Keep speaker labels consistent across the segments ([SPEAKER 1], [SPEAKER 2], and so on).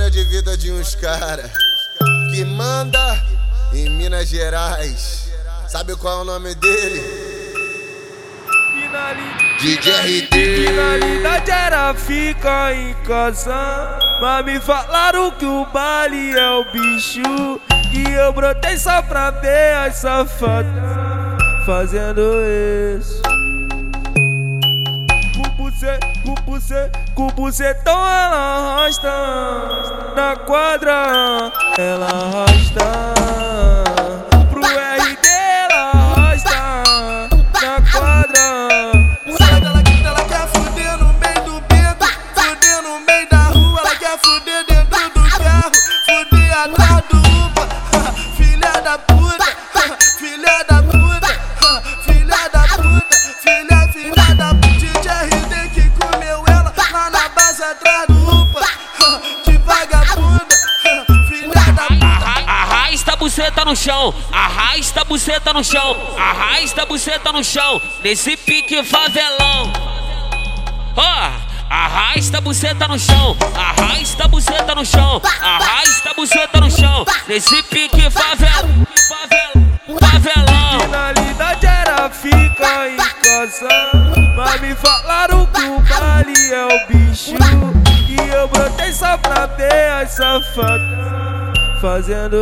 [SPEAKER 1] história de vida de uns cara que manda em Minas Gerais. Sabe qual é o nome dele? DJ RD.
[SPEAKER 2] Finalidade era ficar em casa. Mas me falaram que o baile é o bicho. E eu brotei só pra ver as safadas fazendo isso. Com bucê, com bucetão ela arrasta Na quadra ela arrasta Pro RD ela arrasta Na quadra.
[SPEAKER 3] Sabe ela, ela quer fuder no meio do beco Fuder no meio da rua Ela quer fuder dentro do carro Fuder atrás do Upa Filha da puta Filha da puta Filha da puta Filha, filha da puta. DJ RD que comeu ela Lá na base atrás do
[SPEAKER 4] buceta no chão, arrasta a buceta no chão, arrasta a buceta no chão, nesse pique favelão. Ó, arrasta a buceta no chão, arrasta a buceta no chão, arrasta a buceta no chão, nesse pique favelão, favelão.
[SPEAKER 2] Finalidade era ficar em casa. Mas me falaram que o é o bicho. E eu brotei só pra ver as safadas Fazendo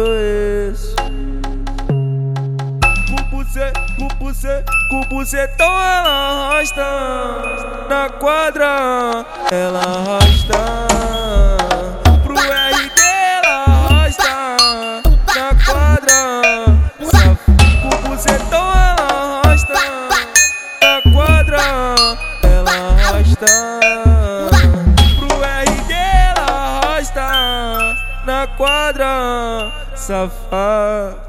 [SPEAKER 2] isso. Com bucê, com bucetão ela arrasta Na quadra. Ela arrasta Pro RD ela arrasta Na quadra. Com bucetão ela arrasta Na quadra. Ela arrasta Na quadra Safado